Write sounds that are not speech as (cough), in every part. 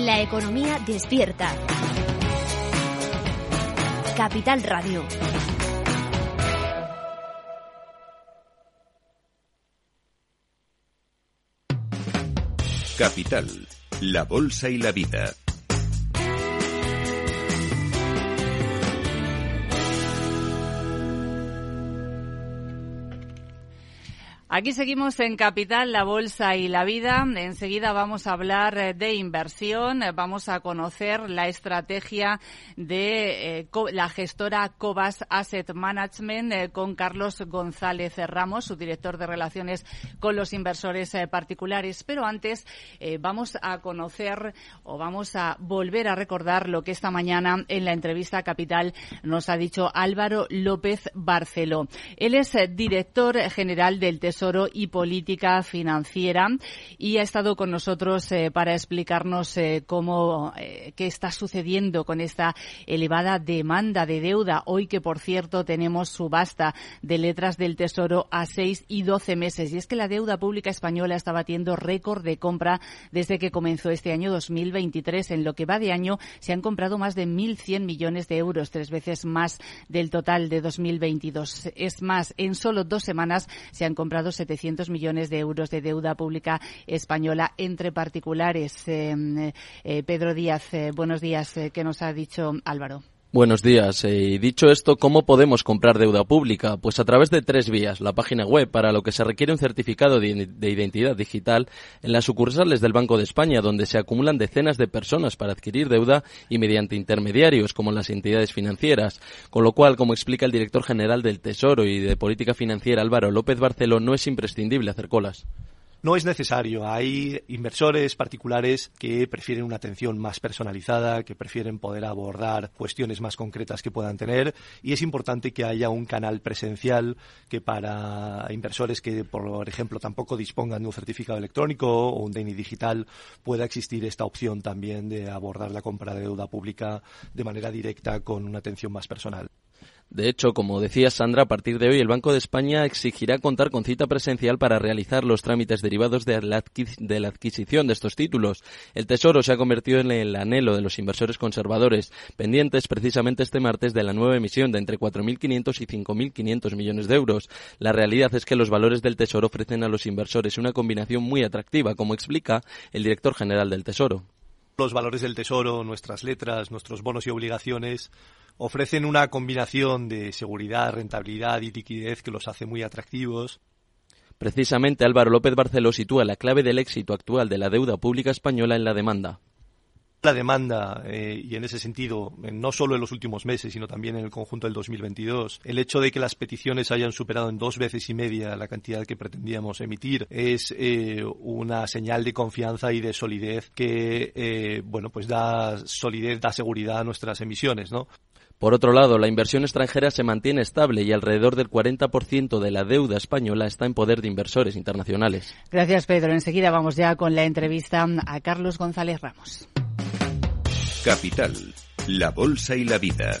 La economía despierta. Capital Radio. Capital, la Bolsa y la Vida. Aquí seguimos en Capital, la Bolsa y la Vida. Enseguida vamos a hablar eh, de inversión. Vamos a conocer la estrategia de eh, la gestora Cobas Asset Management eh, con Carlos González Ramos, su director de relaciones con los inversores particulares. Pero antes vamos a conocer o vamos a volver a recordar lo que esta mañana en la entrevista a Capital nos ha dicho Álvaro López Barceló. Él es director general del Tesoro y Política Financiera y ha estado con nosotros eh, para explicarnos eh, cómo eh, qué está sucediendo con esta elevada demanda de deuda. Hoy que, por cierto, tenemos subasta de letras del Tesoro a seis y doce meses. Y es que la deuda pública española está batiendo récord de compra desde que comenzó este año 2023. En lo que va de año se han comprado más de 1.100 millones de euros, tres veces más del total de 2022. Es más, en solo dos semanas se han comprado 700 millones de euros de deuda pública española entre particulares. Eh, eh, Pedro Díaz, eh, buenos días. ¿Qué nos ha dicho Álvaro? Buenos días. Y dicho esto, ¿cómo podemos comprar deuda pública? Pues a través de tres vías. La página web, para lo que se requiere un certificado de, identidad digital, en las sucursales del Banco de España, donde se acumulan decenas de personas para adquirir deuda y mediante intermediarios, como las entidades financieras. Con lo cual, como explica el director general del Tesoro y de Política Financiera, Álvaro López Barceló, no es imprescindible hacer colas. No es necesario. Hay inversores particulares que prefieren una atención más personalizada, que prefieren poder abordar cuestiones más concretas que puedan tener y es importante que haya un canal presencial que para inversores que, por ejemplo, tampoco dispongan de un certificado electrónico o un DNI digital pueda existir esta opción también de abordar la compra de deuda pública de manera directa con una atención más personal. De hecho, como decía Sandra, a partir de hoy el Banco de España exigirá contar con cita presencial para realizar los trámites derivados de la, adquisición de estos títulos. El Tesoro se ha convertido en el anhelo de los inversores conservadores, pendientes precisamente este martes de la nueva emisión de entre 4.500 y 5.500 millones de euros. La realidad es que los valores del Tesoro ofrecen a los inversores una combinación muy atractiva, como explica el director general del Tesoro. Los valores del Tesoro, nuestras letras, nuestros bonos y obligaciones ofrecen una combinación de seguridad, rentabilidad y liquidez que los hace muy atractivos. Precisamente Álvaro López Barceló sitúa la clave del éxito actual de la deuda pública española en la demanda. La demanda, eh, y en ese sentido, no solo en los últimos meses, sino también en el conjunto del 2022, el hecho de que las peticiones hayan superado en dos veces y media la cantidad que pretendíamos emitir es eh, una señal de confianza y de solidez que, eh, bueno, pues da solidez, da seguridad a nuestras emisiones, ¿no? Por otro lado, la inversión extranjera se mantiene estable y alrededor del 40% de la deuda española está en poder de inversores internacionales. Gracias, Pedro. Enseguida vamos ya con la entrevista a Carlos González Ramos. Capital, la Bolsa y la Vida.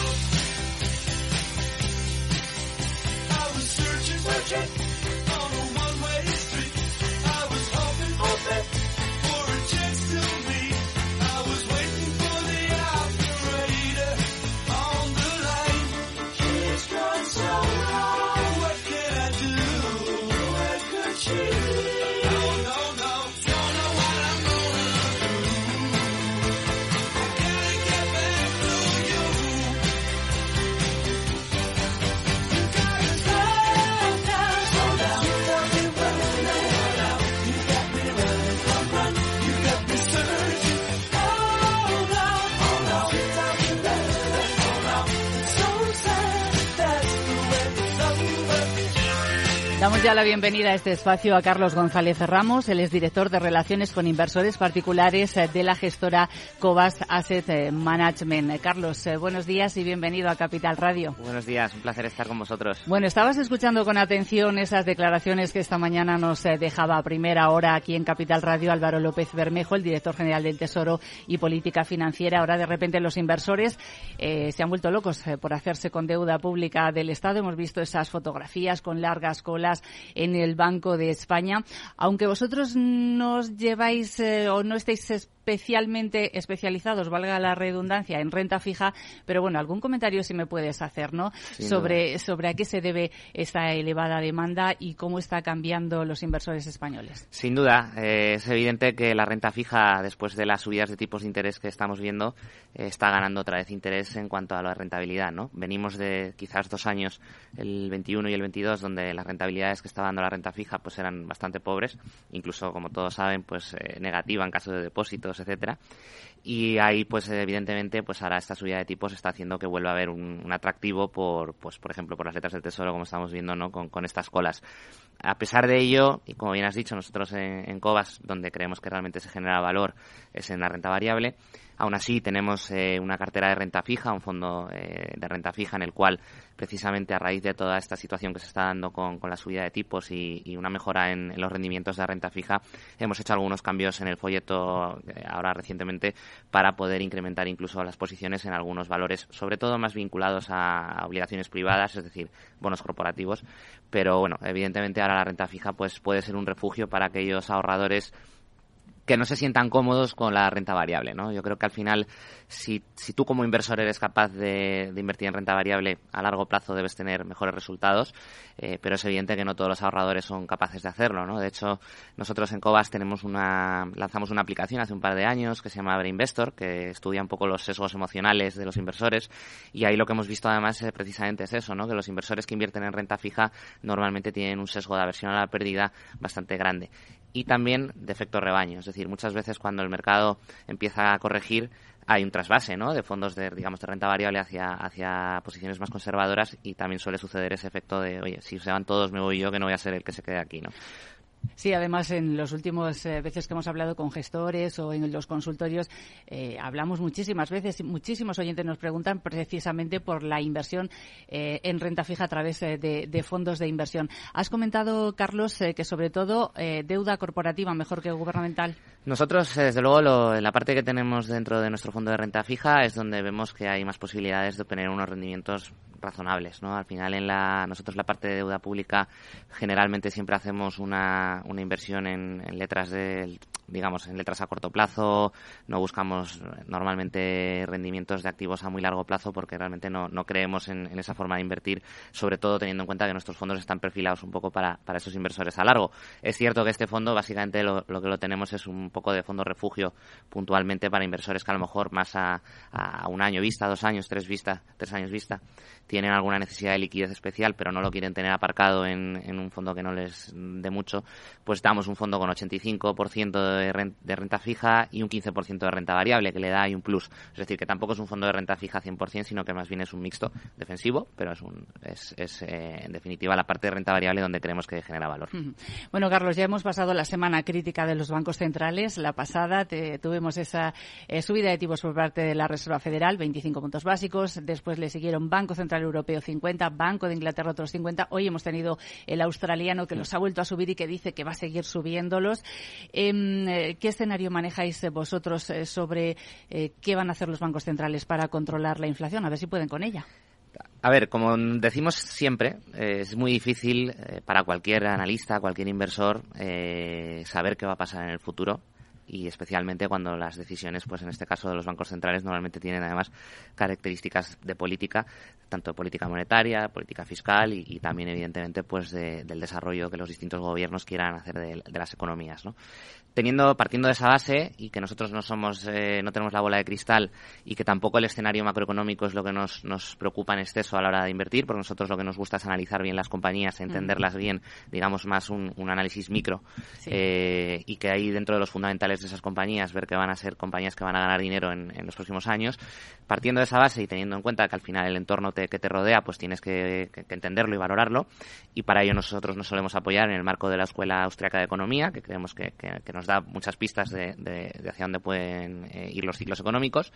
Damos ya la bienvenida a este espacio a Carlos González Ramos, él es director de Relaciones con Inversores Particulares eh, de la gestora Cobas Asset eh, Management. Eh, Carlos, buenos días y bienvenido a Capital Radio. Buenos días, un placer estar con vosotros. Bueno, estabas escuchando con atención esas declaraciones que esta mañana nos dejaba a primera hora aquí en Capital Radio Álvaro López Bermejo, el director general del Tesoro y Política Financiera. Ahora de repente los inversores se han vuelto locos por hacerse con deuda pública del Estado. Hemos visto esas fotografías con largas colas en el Banco de España. Aunque vosotros nos lleváis eh, o no estéis especialmente especializados, valga la redundancia, en renta fija, pero bueno, algún comentario si me puedes hacer, ¿no? sobre, sobre a qué se debe esta elevada demanda y cómo está cambiando los inversores españoles. Sin duda, eh, es evidente que la renta fija, después de las subidas de tipos de interés que estamos viendo, eh, está ganando otra vez interés en cuanto a la rentabilidad, ¿no? Venimos de quizás dos años, el 21 y el 22, donde las rentabilidades que estaba dando la renta fija pues eran bastante pobres, incluso como todos saben, pues eh, negativa en caso de depósitos etcétera. Y ahí, pues evidentemente, pues ahora esta subida de tipos está haciendo que vuelva a haber un, atractivo por, pues por ejemplo, por las letras del tesoro, como estamos viendo, ¿no? Con, con estas colas. A pesar de ello, y como bien has dicho, nosotros en, en Cobas, donde creemos que realmente se genera valor, es en la renta variable. Aún así, tenemos eh, una cartera de renta fija, un fondo eh, de renta fija en el cual, precisamente a raíz de toda esta situación que se está dando con, la subida de tipos y, una mejora en, los rendimientos de renta fija, hemos hecho algunos cambios en el folleto eh, ahora recientemente para poder incrementar incluso las posiciones en algunos valores, sobre todo más vinculados a, obligaciones privadas, es decir, bonos corporativos. Pero bueno, evidentemente ahora la renta fija pues puede ser un refugio para aquellos ahorradores que no se sientan cómodos con la renta variable, ¿no? Yo creo que al final, si, si tú como inversor eres capaz de, invertir en renta variable, a largo plazo debes tener mejores resultados, eh, pero es evidente que no todos los ahorradores son capaces de hacerlo, ¿no? De hecho, nosotros en Cobas tenemos una, lanzamos una aplicación hace un par de años que se llama Investor, que estudia un poco los sesgos emocionales de los inversores, y ahí lo que hemos visto además es, precisamente es eso, ¿no? Que los inversores que invierten en renta fija normalmente tienen un sesgo de aversión a la pérdida bastante grande y también de efecto rebaño. Decir, muchas veces cuando el mercado empieza a corregir hay un trasvase ¿no? de fondos de, digamos, de renta variable hacia, hacia posiciones más conservadoras y también suele suceder ese efecto de, oye, si se van todos me voy yo que no voy a ser el que se quede aquí. ¿no? Sí, además en los últimos eh, veces que hemos hablado con gestores o en los consultorios eh, hablamos muchísimas veces, y muchísimos oyentes nos preguntan precisamente por la inversión eh, en renta fija a través de, fondos de inversión. Has comentado, Carlos, que sobre todo deuda corporativa mejor que gubernamental. Nosotros, desde luego, en la parte que tenemos dentro de nuestro fondo de renta fija es donde vemos que hay más posibilidades de obtener unos rendimientos razonables, ¿no? Al final, en la, nosotros la parte de deuda pública generalmente siempre hacemos una, una inversión en, letras del digamos, en letras a corto plazo, no buscamos normalmente rendimientos de activos a muy largo plazo porque realmente no, no creemos en, esa forma de invertir, sobre todo teniendo en cuenta que nuestros fondos están perfilados un poco para, para esos inversores a largo. Es cierto que este fondo básicamente lo, que lo tenemos es un poco de fondo refugio puntualmente para inversores que a lo mejor más a, a un año vista, dos años, tres vista, tres años vista, tienen alguna necesidad de liquidez especial, pero no lo quieren tener aparcado en, en un fondo que no les dé mucho, pues damos un fondo con 85% de renta, de renta fija y un 15% de renta variable, que le da ahí un plus. Es decir, que tampoco es un fondo de renta fija 100%, sino que más bien es un mixto defensivo, pero es, un, es, es eh, en definitiva la parte de renta variable donde creemos que genera valor. Bueno, Carlos, ya hemos pasado la semana crítica de los bancos centrales. La pasada tuvimos esa eh, subida de tipos por parte de la Reserva Federal, 25 puntos básicos. Después le siguieron Banco Central Europeo 50, Banco de Inglaterra otros 50. Hoy hemos tenido el australiano que los ha vuelto a subir y que dice que va a seguir subiéndolos. Em, eh, ¿Qué escenario manejáis vosotros eh, sobre eh, qué van a hacer los bancos centrales para controlar la inflación? A ver si pueden con ella. A ver, como decimos siempre, es muy difícil para cualquier analista, cualquier inversor, saber qué va a pasar en el futuro y especialmente cuando las decisiones, pues en este caso de los bancos centrales, normalmente tienen además características de política, tanto de política monetaria, política fiscal y, también evidentemente pues del desarrollo que los distintos gobiernos quieran hacer de, de las economías, ¿no? Teniendo partiendo de esa base y que nosotros no somos eh, no tenemos la bola de cristal y que tampoco el escenario macroeconómico es lo que nos, nos preocupa en exceso a la hora de invertir porque nosotros lo que nos gusta es analizar bien las compañías entenderlas bien digamos más un, un análisis micro eh, y que ahí dentro de los fundamentales de esas compañías ver que van a ser compañías que van a ganar dinero en, en los próximos años. Partiendo de esa base y teniendo en cuenta que al final el entorno te, que te rodea pues tienes que, que, que, entenderlo y valorarlo. Y para ello nosotros nos solemos apoyar en el marco de la Escuela Austriaca de Economía que creemos que, que nos da muchas pistas de, hacia dónde pueden eh, ir los ciclos económicos,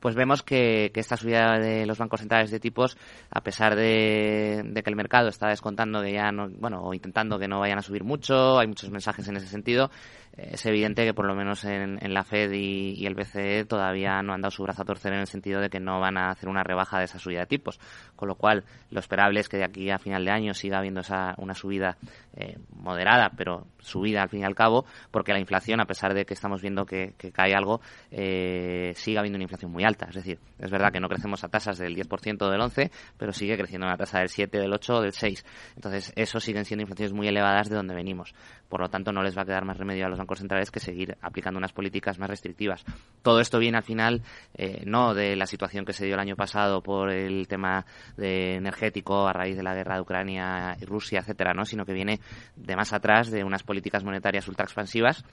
pues vemos que, esta subida de los bancos centrales de tipos, a pesar de, que el mercado está descontando que ya no, bueno, o intentando que no vayan a subir mucho, hay muchos mensajes en ese sentido, es evidente que por lo menos en, la Fed y, el BCE todavía no han dado su brazo a torcer en el sentido de que no van a hacer una rebaja de esa subida de tipos, con lo cual lo esperable es que de aquí a final de año siga habiendo esa, una subida eh, moderada, pero subida al fin y al cabo, porque la inflación, a pesar de que estamos viendo que, cae algo, eh, sigue habiendo una inflación muy alta. Es decir, es verdad que no crecemos a tasas del 10% o del 11%, pero sigue creciendo una tasa del 7, del 8 o del 6. Entonces, eso siguen siendo inflaciones muy elevadas de donde venimos. Por lo tanto, no les va a quedar más remedio a los bancos centrales que seguir aplicando unas políticas más restrictivas. Todo esto viene al final eh, no de la situación que se dio el año pasado por el tema de energético a raíz de la guerra de Ucrania y Rusia, etcétera, ¿no? sino que viene de más atrás de unas políticas monetarias ultra expansivas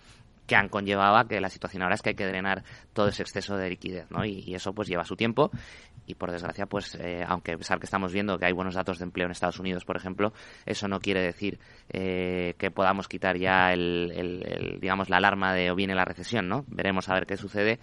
que han conllevado a que la situación ahora es que hay que drenar todo ese exceso de liquidez, ¿no? Y eso pues lleva su tiempo y por desgracia pues eh, aunque a pesar que estamos viendo que hay buenos datos de empleo en Estados Unidos, por ejemplo, eso no quiere decir eh, que podamos quitar ya el, el, el, digamos la alarma de o viene la recesión, ¿no? Veremos a ver qué sucede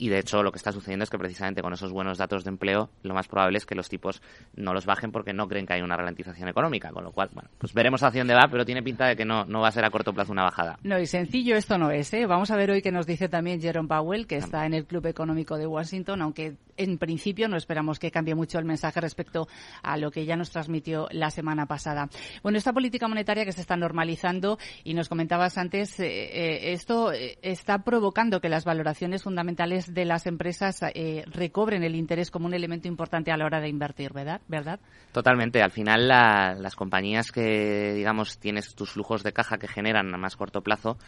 y de hecho lo que está sucediendo es que precisamente con esos buenos datos de empleo lo más probable es que los tipos no los bajen porque no creen que hay una ralentización económica, con lo cual, bueno, pues veremos hacia dónde va, pero tiene pinta de que no, no va a ser a corto plazo una bajada. No, y sencillo esto no es, ¿eh? Vamos a ver hoy qué nos dice también Jerome Powell, que está en el Club Económico de Washington, aunque en principio no esperamos que cambie mucho el mensaje respecto a lo que ya nos transmitió la semana pasada. Bueno, esta política monetaria que se está normalizando y nos comentabas antes, eh, eh, esto está provocando que las valoraciones fundamentales de las empresas eh, recobren el interés como un elemento importante a la hora de invertir, ¿verdad? ¿verdad? Totalmente. Al final, la, las compañías que, digamos, tienes tus flujos de caja que generan a más corto plazo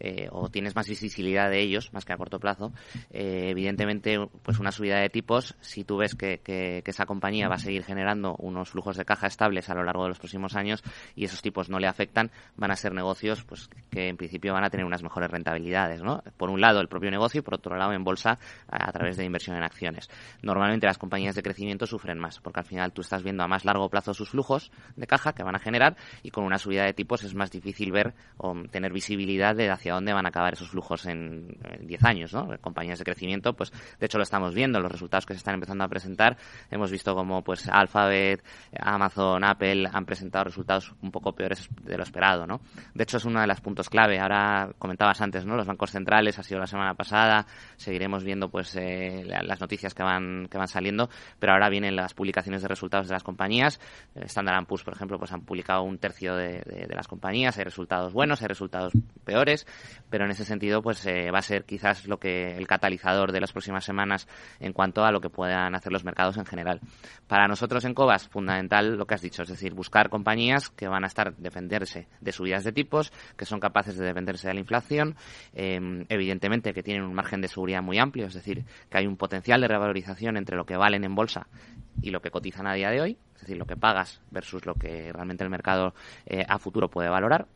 eh, o tienes más visibilidad de ellos, más que a corto plazo, eh, evidentemente, pues una subida de tipos, si tú ves que, que, que esa compañía va a seguir generando unos flujos de caja estables a lo largo de los próximos años y esos tipos no le afectan, van a ser negocios pues que en principio van a tener unas mejores rentabilidades, ¿no? Por un lado el propio negocio y por otro lado en bolsa a, través de inversión en acciones. Normalmente las compañías de crecimiento sufren más porque al final tú estás viendo a más largo plazo sus flujos de caja que van a generar y con una subida de tipos es más difícil ver o tener visibilidad de hacia dónde van a acabar esos flujos en 10 años, ¿no? Compañías de crecimiento, pues de hecho lo estamos viendo, los resultados que se están empezando a presentar. Hemos visto como pues Alphabet, Amazon, Apple han presentado resultados un poco peores de lo esperado, ¿no? De hecho es uno de los puntos clave. Ahora comentabas antes, ¿no? Los bancos centrales ha sido la semana pasada. Seguiremos viendo pues eh, las noticias que van que van saliendo, pero ahora vienen las publicaciones de resultados de las compañías. Standard Poor's, por ejemplo, pues han publicado un tercio de, las compañías. Hay resultados buenos, hay resultados peores, pero en ese sentido pues eh, va a ser quizás lo que el catalizador de las próximas semanas en cuanto a lo que puedan hacer los mercados en general. Para nosotros en Cobas, fundamental lo que has dicho, es decir, buscar compañías que van a estar defenderse de subidas de tipos, que son capaces de defenderse de la inflación, em, evidentemente que tienen un margen de seguridad muy amplio, es decir, que hay un potencial de revalorización entre lo que valen en bolsa y lo que cotizan a día de hoy, es decir, lo que pagas versus lo que realmente el mercado eh, a futuro puede valorar.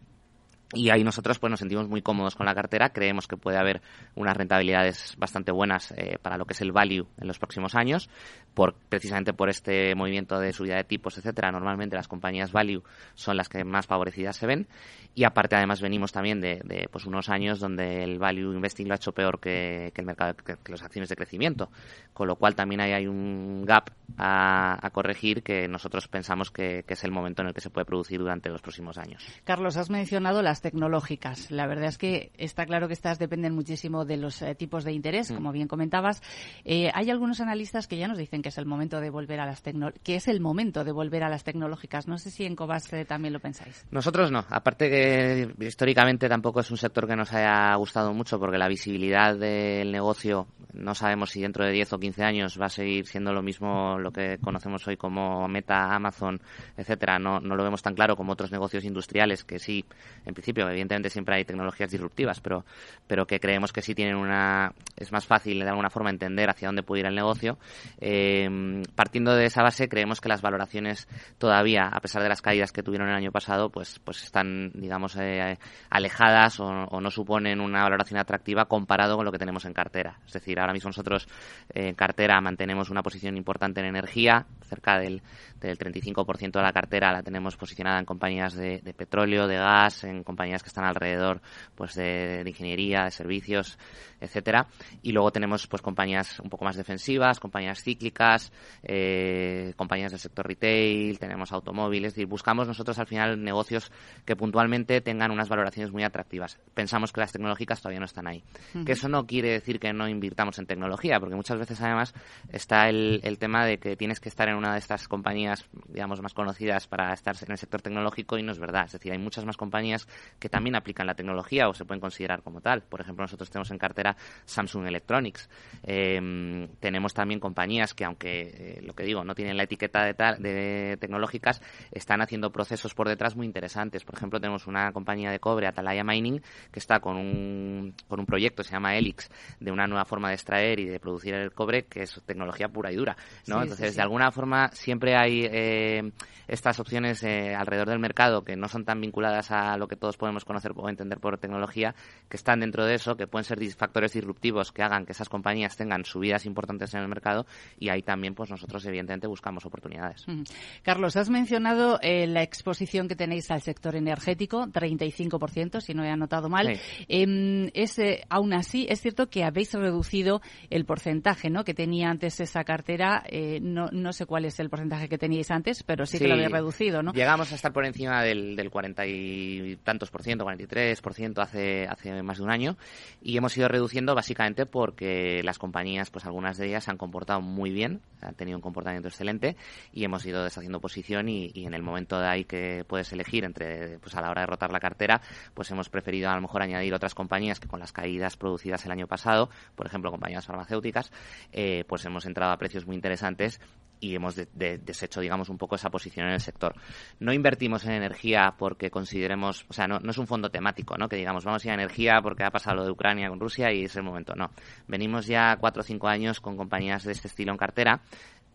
Y ahí nosotros pues nos sentimos muy cómodos con la cartera, creemos que puede haber unas rentabilidades bastante buenas eh, para lo que es el value en los próximos años, por, precisamente por este movimiento de subida de tipos, etcétera. Normalmente las compañías value son las que más favorecidas se ven. Y aparte además venimos también de, de pues unos años donde el value investing lo ha hecho peor que, que el mercado, que, que, las acciones de crecimiento, con lo cual también ahí hay un gap a, a corregir que nosotros pensamos que, que es el momento en el que se puede producir durante los próximos años. Carlos, has mencionado las tecnológicas. La verdad es que está claro que estas dependen muchísimo de los eh, tipos de interés, mm. como bien comentabas. Eh, hay algunos analistas que ya nos dicen que es el momento de volver a las que es el momento de volver a las tecnológicas. No sé si en Cobas eh, también lo pensáis. Nosotros no. Aparte que históricamente tampoco es un sector que nos haya gustado mucho porque la visibilidad del negocio no sabemos si dentro de 10 o 15 años va a seguir siendo lo mismo lo que conocemos hoy como Meta, Amazon, etcétera. No, no lo vemos tan claro como otros negocios industriales que sí, en principio, evidentemente siempre hay tecnologías disruptivas, pero, pero que creemos que sí tienen una, es más fácil de alguna forma entender hacia dónde puede ir el negocio. Eh, partiendo de esa base, creemos que las valoraciones todavía, a pesar de las caídas que tuvieron el año pasado, pues, pues están, digamos, eh, alejadas o, no suponen una valoración atractiva comparado con lo que tenemos en cartera. Es decir, ahora mismo nosotros en cartera mantenemos una posición importante en energía, cerca del, del 35% de la cartera la tenemos posicionada en compañías de, de, petróleo, de gas, en compañías que están alrededor pues de, de, ingeniería, de servicios, etcétera. Y luego tenemos pues compañías un poco más defensivas, compañías cíclicas, eh, compañías del sector retail, tenemos automóviles. Y buscamos nosotros al final negocios que puntualmente tengan unas valoraciones muy atractivas. Pensamos que las tecnológicas todavía no están ahí. Uh -huh. Que eso no quiere decir que no invirtamos en tecnología, porque muchas veces además está el, el tema de que tienes que estar en una de estas compañías, digamos, más conocidas para estar en el sector tecnológico y no es verdad. Es decir, hay muchas más compañías que también aplican la tecnología o se pueden considerar como tal. Por ejemplo, nosotros tenemos en cartera Samsung Electronics. Eh, tenemos también compañías que, aunque eh, lo que digo, no tienen la etiqueta de, tal, de tecnológicas, están haciendo procesos por detrás muy interesantes. Por ejemplo, tenemos una compañía de cobre, Atalaya Mining, que está con un, con un proyecto se llama Helix, de una nueva forma de extraer y de producir el cobre, que es tecnología pura y dura. ¿no? Sí, Entonces, sí, sí. de alguna forma, siempre hay eh, estas opciones alrededor del mercado que no son tan vinculadas a lo que todos podemos conocer o entender por tecnología, que están dentro de eso, que pueden ser factores disruptivos que hagan que esas compañías tengan subidas importantes en el mercado y ahí también pues nosotros evidentemente buscamos oportunidades. Mm. Carlos, has mencionado eh, la exposición que tenéis al sector energético, 35%, si no he anotado mal. Sí. Eh, es, eh, aún así, es cierto que habéis reducido el porcentaje ¿no? que tenía antes esa cartera. Eh, no, no sé cuál es el porcentaje que teníais antes, pero sí, sí, que lo habéis reducido, ¿no? Llegamos a estar por encima del, del 40 y tantos por ciento, 43 por ciento hace, hace más de un año y hemos ido reduciendo básicamente porque las compañías, pues algunas de ellas se han comportado muy bien, han tenido un comportamiento excelente y hemos ido deshaciendo posición y, y en el momento de ahí que puedes elegir entre, pues a la hora de rotar la cartera, pues hemos preferido a lo mejor añadir otras compañías que con las caídas producidas el año pasado, por ejemplo compañías farmacéuticas, eh, pues hemos entrado a precios muy interesantes y hemos de, de, deshecho, digamos, un poco esa posición en el sector. No invertimos en energía porque consideremos, o sea, no, es un fondo temático, ¿no? Que digamos, vamos a ir a energía porque ha pasado lo de Ucrania con Rusia y es el momento. No. Venimos ya cuatro o cinco años con compañías de este estilo en cartera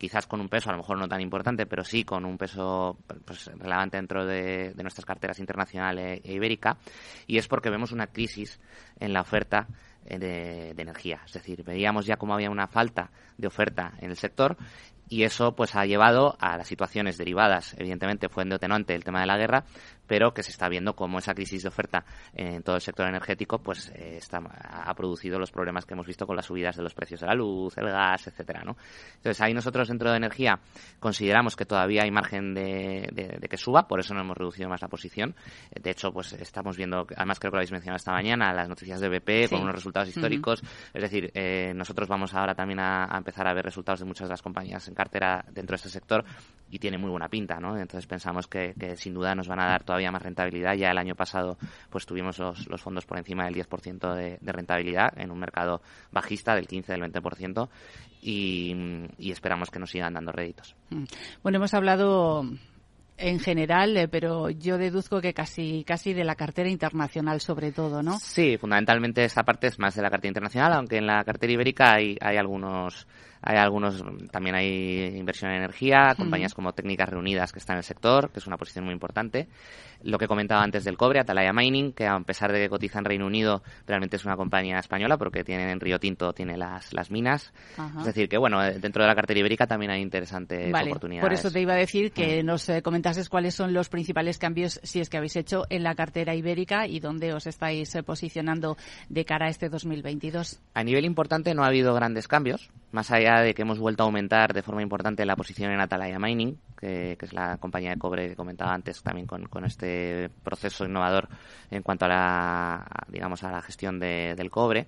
quizás con un peso a lo mejor no tan importante, pero sí con un peso pues, relevante dentro de, nuestras carteras internacional e, e ibérica, y es porque vemos una crisis en la oferta de, de, energía. Es decir, veíamos ya cómo había una falta de oferta en el sector y eso pues ha llevado a las situaciones derivadas, evidentemente fue endotenante el tema de la guerra, pero que se está viendo cómo esa crisis de oferta en todo el sector energético pues eh, está, ha producido los problemas que hemos visto con las subidas de los precios de la luz, el gas, etcétera, ¿no? Entonces ahí nosotros dentro de energía consideramos que todavía hay margen de, que suba, por eso no hemos reducido más la posición. De hecho, pues estamos viendo, además creo que lo habéis mencionado esta mañana, las noticias de BP con unos resultados históricos. Es decir, eh, nosotros vamos ahora también a, empezar a ver resultados de muchas de las compañías en cartera dentro de este sector y tiene muy buena pinta, ¿no? Entonces pensamos que, sin duda nos van a dar todavía más rentabilidad. Ya el año pasado pues tuvimos los, fondos por encima del 10% de, de rentabilidad en un mercado bajista del 15, del 20% y, y esperamos que nos sigan dando réditos. Mm. Bueno, hemos hablado en general, eh, pero yo deduzco que casi casi de la cartera internacional sobre todo, ¿no? Sí, fundamentalmente esta parte es más de la cartera internacional, aunque en la cartera ibérica hay, hay algunos hay algunos, también hay inversión en energía, compañías como Técnicas Reunidas que están en el sector, que es una posición muy importante. Lo que comentaba antes del cobre, Atalaya Mining, que a pesar de que cotiza en Reino Unido, realmente es una compañía española porque tiene en Río Tinto tiene las, las minas. Es decir, que bueno, dentro de la cartera ibérica también hay interesantes vale, oportunidades. Por eso te iba a decir que nos eh, comentases cuáles son los principales cambios, si es que habéis hecho, en la cartera ibérica y dónde os estáis eh, posicionando de cara a este 2022. A nivel importante no ha habido grandes cambios, más allá de que hemos vuelto a aumentar de forma importante la posición en Atalaya Mining, que, es la compañía de cobre que comentaba antes también con, este proceso innovador en cuanto a la, digamos, a la gestión del cobre.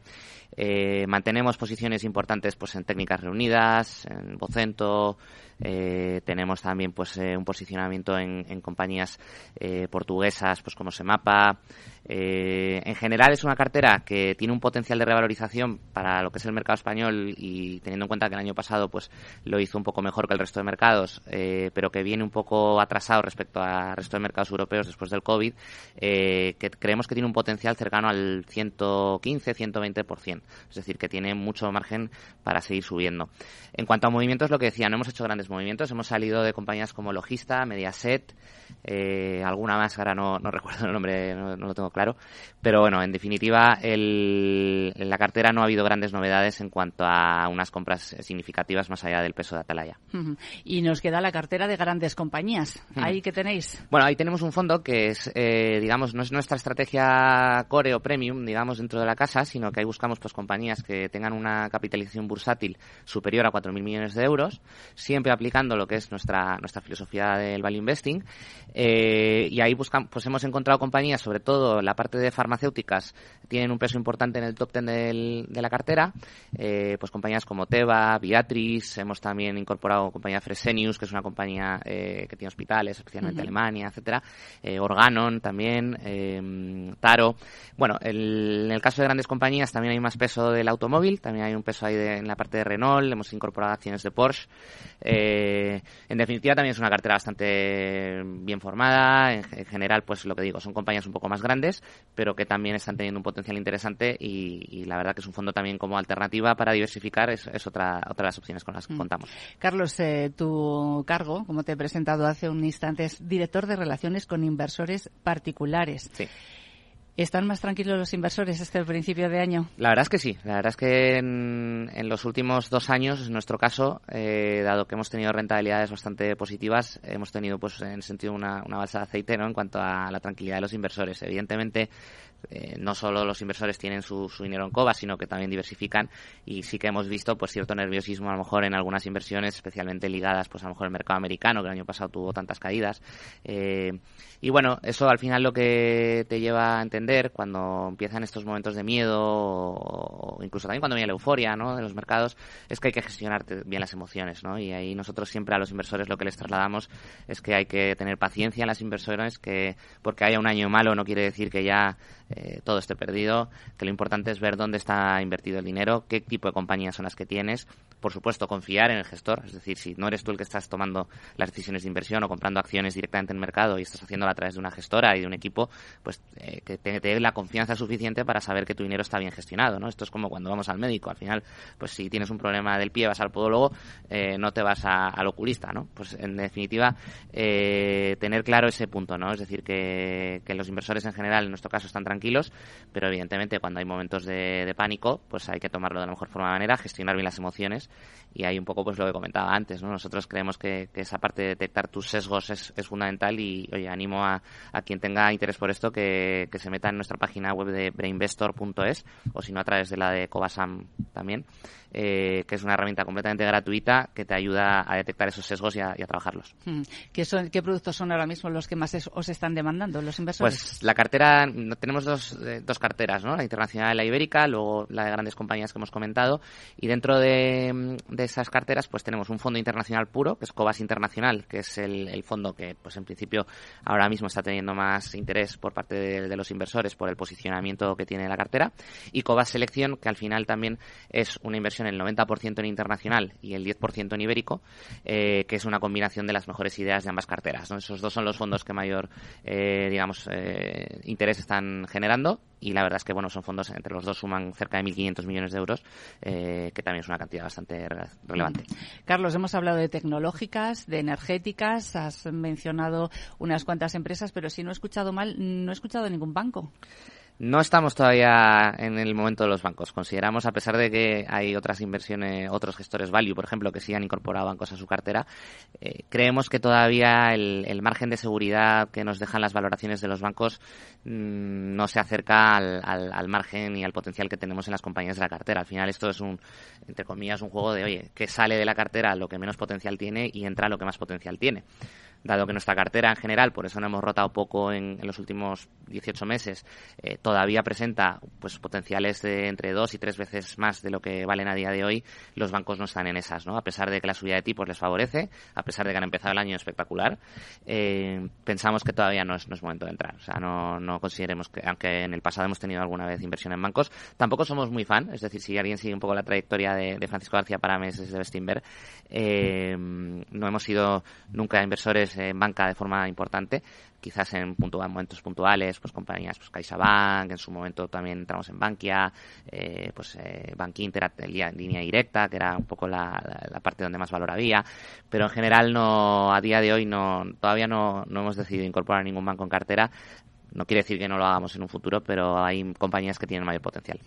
Eh, mantenemos posiciones importantes pues en técnicas reunidas, en Vocento, eh, tenemos también pues eh, un posicionamiento en, compañías eh, portuguesas pues como Semapa. En general es una cartera que tiene un potencial de revalorización para lo que es el mercado español y teniendo en cuenta que el año pasado pues lo hizo un poco mejor que el resto de mercados, pero que viene un poco atrasado respecto al resto de mercados europeos después del COVID, que creemos que tiene un potencial cercano al 115-120%. Es decir, que tiene mucho margen para seguir subiendo. En cuanto a movimientos, lo que decía, no hemos hecho grandes movimientos. Hemos salido de compañías como Logista, Mediaset, eh, alguna más, ahora no, no (laughs) recuerdo el nombre, no, lo tengo claro. Pero bueno, en definitiva, el, en la cartera no ha habido grandes novedades en cuanto a unas compras significativas más allá del peso de Atalaya. Y nos queda la cartera de grandes compañías. ¿Ahí qué tenéis? Bueno, ahí tenemos un fondo que es, eh, digamos, no es nuestra estrategia core o premium, digamos, dentro de la casa, sino que ahí buscamos pues compañías que tengan una capitalización bursátil superior a 4.000 millones de euros, siempre aplicando lo que es nuestra, nuestra filosofía del value investing. Eh, y ahí buscamos, pues hemos encontrado compañías, sobre todo la parte de farmacéuticas, tienen un peso importante en el top 10 de la cartera. Eh, pues compañías como Teva, Viatris, hemos también incorporado compañía Fresenius, que es una compañía eh, que tiene hospitales, especialmente en Alemania, etcétera. Organon también, Taro. Bueno, en el caso de grandes compañías también hay más peso del automóvil, también hay un peso ahí en la parte de Renault, hemos incorporado acciones de Porsche. Eh, en definitiva, también es una cartera bastante bien formada. En, general, pues lo que digo, son compañías un poco más grandes, pero que también están teniendo un potencial interesante y, la verdad que es un fondo también como alternativa para diversificar, es, otra, otra de las opciones con las que mm. contamos. Carlos, eh, tu cargo, como te he presentado hace un instante, es director de relaciones con inversores particulares. Sí. ¿Están más tranquilos los inversores este principio de año? La verdad es que sí. La verdad es que en, los últimos dos años, en nuestro caso, eh, dado que hemos tenido rentabilidades bastante positivas, hemos tenido, pues, en sentido, una, una balsa de aceite, ¿no? En cuanto a la tranquilidad de los inversores. Evidentemente, eh, no solo los inversores tienen su, dinero en COBA, sino que también diversifican y sí que hemos visto pues cierto nerviosismo a lo mejor en algunas inversiones, especialmente ligadas pues a lo mejor al mercado americano, que el año pasado tuvo tantas caídas. Eh, y bueno, eso al final lo que te lleva a entender cuando empiezan estos momentos de miedo o incluso también cuando viene la euforia ¿no? de los mercados, es que hay que gestionar bien las emociones, ¿no? Y ahí nosotros siempre a los inversores lo que les trasladamos es que hay que tener paciencia en las inversiones, que porque haya un año malo no quiere decir que ya eh, todo esté perdido, que lo importante es ver dónde está invertido el dinero, qué tipo de compañías son las que tienes, por supuesto confiar en el gestor, es decir, si no eres tú el que estás tomando las decisiones de inversión o comprando acciones directamente en el mercado y estás haciéndolo a través de una gestora y de un equipo, pues eh, que te, dé la confianza suficiente para saber que tu dinero está bien gestionado, ¿no? Esto es como cuando vamos al médico, al final, pues si tienes un problema del pie vas al podólogo, eh, no te vas al oculista, ¿no? Pues en definitiva, tener claro ese punto, ¿no? Es decir, que, que los inversores en general, en nuestro caso, están tranquilos, pero evidentemente cuando hay momentos de, pánico, pues hay que tomarlo de la mejor forma de manera, gestionar bien las emociones y hay un poco pues lo que comentaba antes, ¿no? Nosotros creemos que, esa parte de detectar tus sesgos es, fundamental y, oye, animo a, quien tenga interés por esto que, se meta en nuestra página web de brainvestor.es o si no a través de la de Cobasam también, eh, que es una herramienta completamente gratuita que te ayuda a detectar esos sesgos y a, trabajarlos. Hmm. ¿Qué, son, ¿Qué productos son ahora mismo los que más os están demandando los inversores? Pues la cartera, tenemos dos, eh, dos carteras, ¿no? La internacional y la ibérica, luego la de grandes compañías que hemos comentado, y dentro de, esas carteras pues tenemos un fondo internacional puro, que es Cobas Internacional, que es el, fondo que pues en principio ahora mismo está teniendo más interés por parte de, los inversores por el posicionamiento que tiene la cartera, y Cobas Selección, que al final también es una inversión el 90% en internacional y el 10% en ibérico, eh, que es una combinación de las mejores ideas de ambas carteras. Esos dos son los fondos que mayor, eh, digamos, interés están generando y la verdad es que bueno son fondos entre los dos suman cerca de 1.500 millones de euros que también es una cantidad bastante relevante. Carlos, hemos hablado de tecnológicas, de energéticas, has mencionado unas cuantas empresas, pero si no he escuchado mal, no he escuchado ningún banco. No estamos todavía en el momento de los bancos. Consideramos, a pesar de que hay otras inversiones, otros gestores value, por ejemplo, que sí han incorporado bancos a su cartera, eh, creemos que todavía el, margen de seguridad que nos dejan las valoraciones de los bancos mm, no se acerca al, al, margen y al potencial que tenemos en las compañías de la cartera. Al final esto es un, entre comillas, un juego de, oye, que sale de la cartera lo que menos potencial tiene y entra lo que más potencial tiene dado que nuestra cartera en general, por eso no hemos rotado poco en, los últimos 18 meses, eh, todavía presenta pues potenciales de entre dos y tres veces más de lo que valen a día de hoy, los bancos no están en esas, ¿no? A pesar de que la subida de tipos les favorece, a pesar de que han empezado el año espectacular, eh, pensamos que todavía no es, momento de entrar. O sea, no, no consideremos que, aunque en el pasado hemos tenido alguna vez inversión en bancos, tampoco somos muy fan, es decir, si alguien sigue un poco la trayectoria de, Francisco García Parames desde Bestinver, eh, no hemos sido nunca inversores en banca de forma importante, quizás en momentos puntuales, pues compañías, pues CaixaBank, en su momento también entramos en Bankia, eh, pues eh, Bank Inter, línea directa, que era un poco la, parte donde más valor había, pero en general no, a día de hoy no, todavía no, no hemos decidido incorporar ningún banco en cartera, no quiere decir que no lo hagamos en un futuro, pero hay compañías que tienen mayor potencial.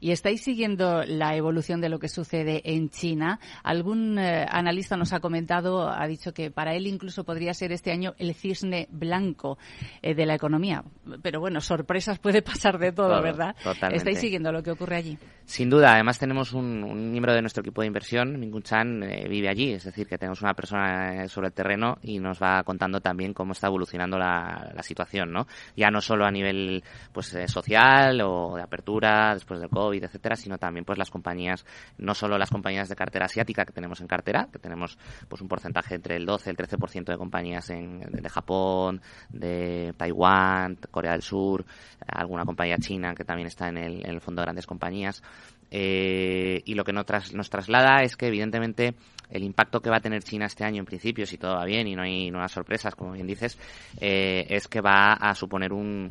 ¿Y estáis siguiendo la evolución de lo que sucede en China? Algún eh, analista nos ha comentado, ha dicho que para él incluso podría ser este año el cisne blanco eh, de la economía. Pero bueno, sorpresas puede pasar de todo, ¿verdad? Totalmente. ¿Estáis siguiendo lo que ocurre allí? Sin duda. Además tenemos un, miembro de nuestro equipo de inversión, Mingun Chan, eh, vive allí. Es decir, que tenemos una persona sobre el terreno y nos va contando también cómo está evolucionando la, la situación, ¿no? Ya no solo a nivel pues eh, social o de apertura después del COVID, etcétera, sino también pues las compañías, no solo las compañías de cartera asiática que tenemos en cartera, que tenemos pues un porcentaje entre el 12 y el 13% de compañías en, de, Japón, de Taiwán, Corea del Sur, alguna compañía china que también está en el, fondo de grandes compañías. Eh, y lo que nos, nos traslada es que evidentemente el impacto que va a tener China este año en principio, si todo va bien y no hay nuevas sorpresas, como bien dices, eh, es que va a suponer un,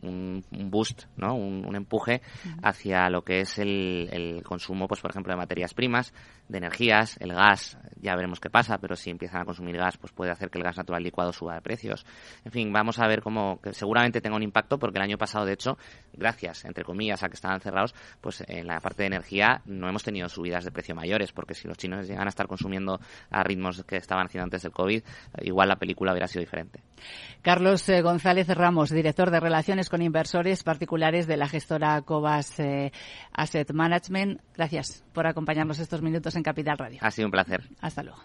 un, boost, ¿no? Un, empuje hacia lo que es el, el, consumo, pues por ejemplo, de materias primas, de energías, el gas, ya veremos qué pasa, pero si empiezan a consumir gas, pues puede hacer que el gas natural licuado suba de precios. En fin, vamos a ver cómo, que seguramente tenga un impacto, porque el año pasado, de hecho, gracias, entre comillas, a que estaban cerrados, pues en la parte de energía no hemos tenido subidas de precio mayores, porque si los chinos llegan a estar consumiendo a ritmos que estaban haciendo antes del COVID, igual la película hubiera sido diferente. Carlos eh, González Ramos, director de Relaciones con Inversores Particulares de la gestora Cobas eh, Asset Management. Gracias por acompañarnos estos minutos en Capital Radio. Ha sido un placer. Hasta luego.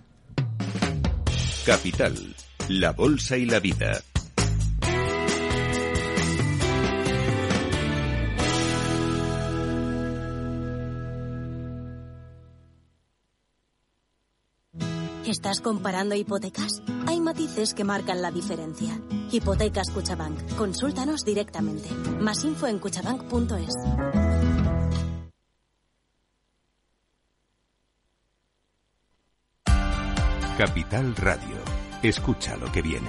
Capital, la Bolsa y la Vida. ¿Estás comparando hipotecas? Hay matices que marcan la diferencia. Hipotecas Cuchabank. Consúltanos directamente. Más info en cuchabank.es. Capital Radio. Escucha lo que viene.